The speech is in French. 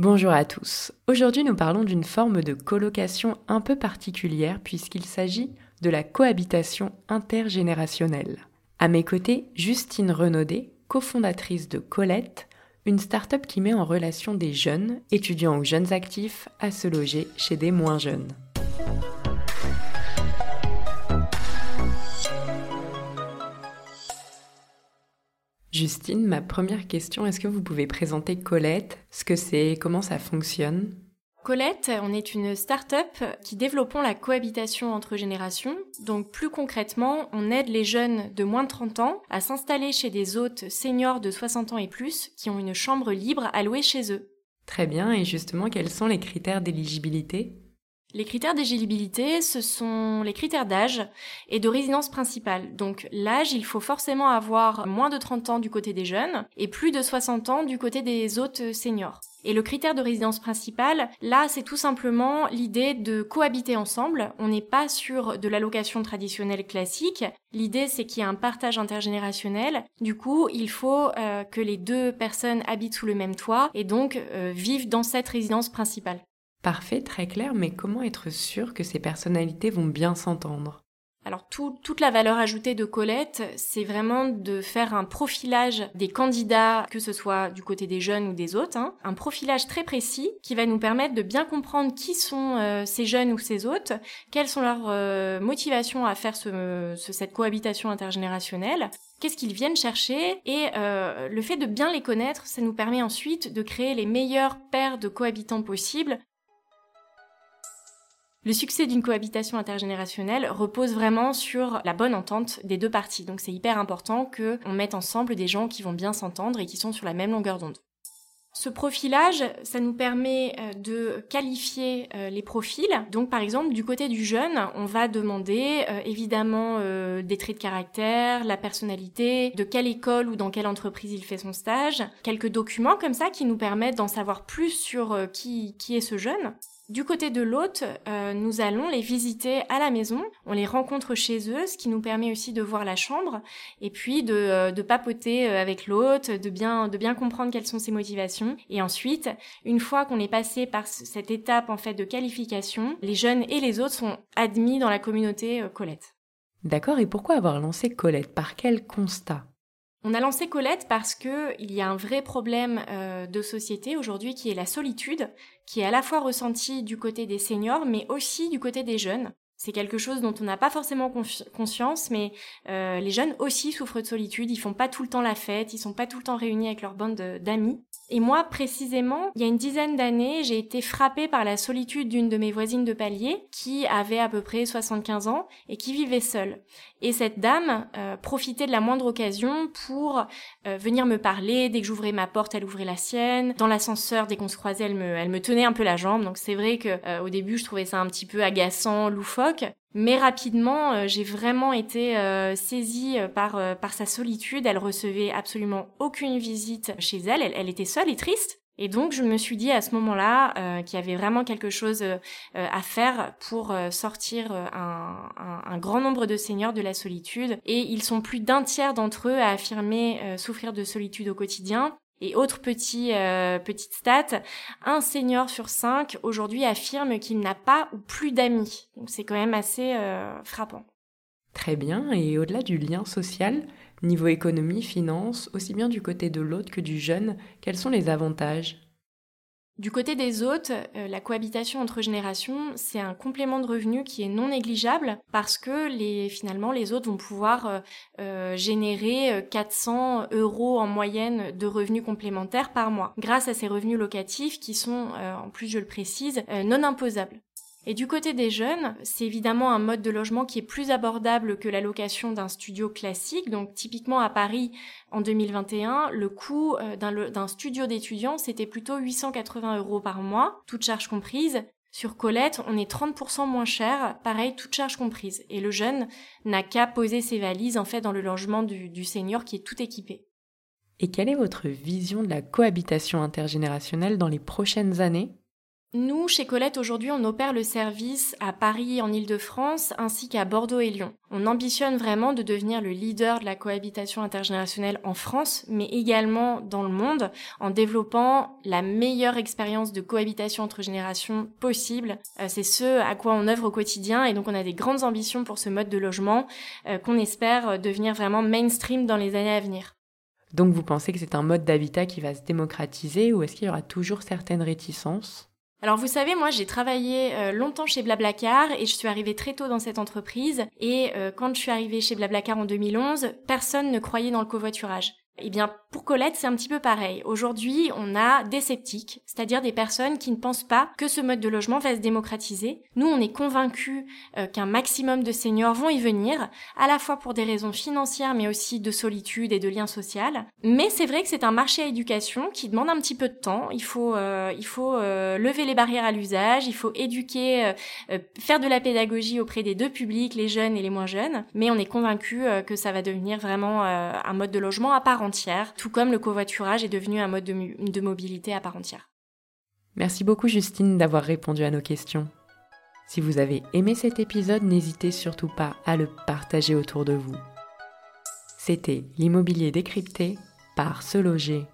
Bonjour à tous. Aujourd'hui, nous parlons d'une forme de colocation un peu particulière puisqu'il s'agit de la cohabitation intergénérationnelle. À mes côtés, Justine Renaudet, cofondatrice de Colette, une start-up qui met en relation des jeunes, étudiants ou jeunes actifs, à se loger chez des moins jeunes. Justine, ma première question, est-ce que vous pouvez présenter Colette, ce que c'est, comment ça fonctionne? Colette, on est une start-up qui développons la cohabitation entre générations. Donc plus concrètement, on aide les jeunes de moins de 30 ans à s'installer chez des hôtes seniors de 60 ans et plus qui ont une chambre libre à louer chez eux. Très bien, et justement, quels sont les critères d'éligibilité? Les critères d'éligibilité, ce sont les critères d'âge et de résidence principale. Donc l'âge, il faut forcément avoir moins de 30 ans du côté des jeunes et plus de 60 ans du côté des hôtes seniors. Et le critère de résidence principale, là, c'est tout simplement l'idée de cohabiter ensemble. On n'est pas sur de l'allocation traditionnelle classique. L'idée, c'est qu'il y a un partage intergénérationnel. Du coup, il faut euh, que les deux personnes habitent sous le même toit et donc euh, vivent dans cette résidence principale. Parfait, très clair, mais comment être sûr que ces personnalités vont bien s'entendre? Alors toute la valeur ajoutée de Colette, c'est vraiment de faire un profilage des candidats, que ce soit du côté des jeunes ou des autres, hein. un profilage très précis qui va nous permettre de bien comprendre qui sont euh, ces jeunes ou ces autres, quelles sont leurs euh, motivations à faire cette cohabitation intergénérationnelle, qu'est-ce qu'ils viennent chercher et euh, le fait de bien les connaître, ça nous permet ensuite de créer les meilleures paires de cohabitants possibles le succès d'une cohabitation intergénérationnelle repose vraiment sur la bonne entente des deux parties. Donc c'est hyper important qu'on mette ensemble des gens qui vont bien s'entendre et qui sont sur la même longueur d'onde. Ce profilage, ça nous permet euh, de qualifier euh, les profils. Donc par exemple, du côté du jeune, on va demander euh, évidemment des traits de caractère, la personnalité, de quelle école ou dans quelle entreprise il fait son stage, quelques documents comme ça qui nous permettent d'en savoir plus sur qui, qui est ce jeune. Du côté de l'hôte, euh, nous allons les visiter à la maison, on les rencontre chez eux, ce qui nous permet aussi de voir la chambre et puis de, euh, papoter euh, avec l'hôte, de bien, de bien comprendre quelles sont ses motivations. Et ensuite, une fois qu'on est passé par cette étape en fait de qualification, les jeunes et les autres sont admis dans la communauté Colette. D'accord, et pourquoi avoir lancé Colette? Par quel constat? On a lancé Colette parce que il y a un vrai problème euh, de société aujourd'hui qui est la solitude, qui est à la fois ressentie du côté des seniors mais aussi du côté des jeunes. C'est quelque chose dont on n'a pas forcément conscience, mais euh, les jeunes aussi souffrent de solitude. Ils font pas tout le temps la fête, ils sont pas tout le temps réunis avec leur bande d'amis. Et moi, précisément, il y a une dizaine d'années, j'ai été frappée par la solitude d'une de mes voisines de palier qui avait à peu près 75 ans et qui vivait seule. Et cette dame euh, profitait de la moindre occasion pour euh, venir me parler. Dès que j'ouvrais ma porte, elle ouvrait la sienne. Dans l'ascenseur, dès qu'on se croisait, elle me, elle me tenait un peu la jambe. Donc c'est vrai que euh, au début, je trouvais ça un petit peu agaçant, loufoque. Mais rapidement, j'ai vraiment été saisie par par sa solitude. Elle recevait absolument aucune visite chez elle. Elle, était seule et triste. Et donc je me suis dit à ce moment-là euh, qu'il y avait vraiment quelque chose euh, à faire pour euh, sortir un, un, grand nombre de seniors de la solitude. Et ils sont plus d'un tiers d'entre eux à affirmer souffrir de solitude au quotidien. Et autre petit petite stat, un senior sur cinq aujourd'hui affirme qu'il n'a pas ou plus d'amis. Donc c'est quand même assez frappant. Très bien. Et au-delà du lien social, Niveau économie, finance, aussi bien du côté de l'hôte que du jeune, quels sont les avantages? Du côté des hôtes, euh, la cohabitation entre générations, c'est un complément de revenu qui est non négligeable parce que finalement les hôtes vont pouvoir euh, euh, générer 400 euros en moyenne de revenus complémentaires par mois grâce à ces revenus locatifs qui sont, en plus je le précise, non imposables. Et du côté des jeunes, c'est évidemment un mode de logement qui est plus abordable que la location d'un studio classique. Donc typiquement à Paris, en 2021, le coût euh, d'un studio d'étudiants, c'était plutôt 880 euros par mois, toutes charges comprises. Sur Colette, on est 30% moins cher, pareil, toutes charges comprises. Et le jeune n'a qu'à poser ses valises en fait dans le logement du, du senior qui est tout équipé. Et quelle est votre vision de la cohabitation intergénérationnelle dans les prochaines années? Nous, chez Colette, aujourd'hui, on opère le service à Paris, en Ile-de-France, ainsi qu'à Bordeaux et Lyon. On ambitionne vraiment de devenir le leader de la cohabitation intergénérationnelle en France, mais également dans le monde, en développant la meilleure expérience de cohabitation entre générations possible. Euh, c'est ce à quoi on œuvre au quotidien, et donc on a des grandes ambitions pour ce mode de logement euh, qu'on espère devenir vraiment mainstream dans les années à venir. Donc vous pensez que c'est un mode d'habitat qui va se démocratiser, ou est-ce qu'il y aura toujours certaines réticences? Alors vous savez, moi j'ai travaillé euh, longtemps chez Blablacar et je suis arrivée très tôt dans cette entreprise. Et euh, quand je suis arrivée chez Blablacar en 2011, personne ne croyait dans le covoiturage. Eh bien, pour Colette, c'est un petit peu pareil. Aujourd'hui, on a des sceptiques, c'est-à-dire des personnes qui ne pensent pas que ce mode de logement va se démocratiser. Nous, on est convaincus euh, qu'un maximum de seniors vont y venir, à la fois pour des raisons financières, mais aussi de solitude et de lien social. Mais c'est vrai que c'est un marché à éducation qui demande un petit peu de temps. Il faut, euh, il faut euh, lever les barrières à l'usage, il faut éduquer, faire de la pédagogie auprès des deux publics, les jeunes et les moins jeunes. Mais on est convaincus que ça va devenir vraiment un mode de logement à part tout comme le covoiturage est devenu un mode de, mobilité à part entière. Merci beaucoup Justine d'avoir répondu à nos questions. Si vous avez aimé cet épisode, n'hésitez surtout pas à le partager autour de vous. C'était l'immobilier décrypté par Se Loger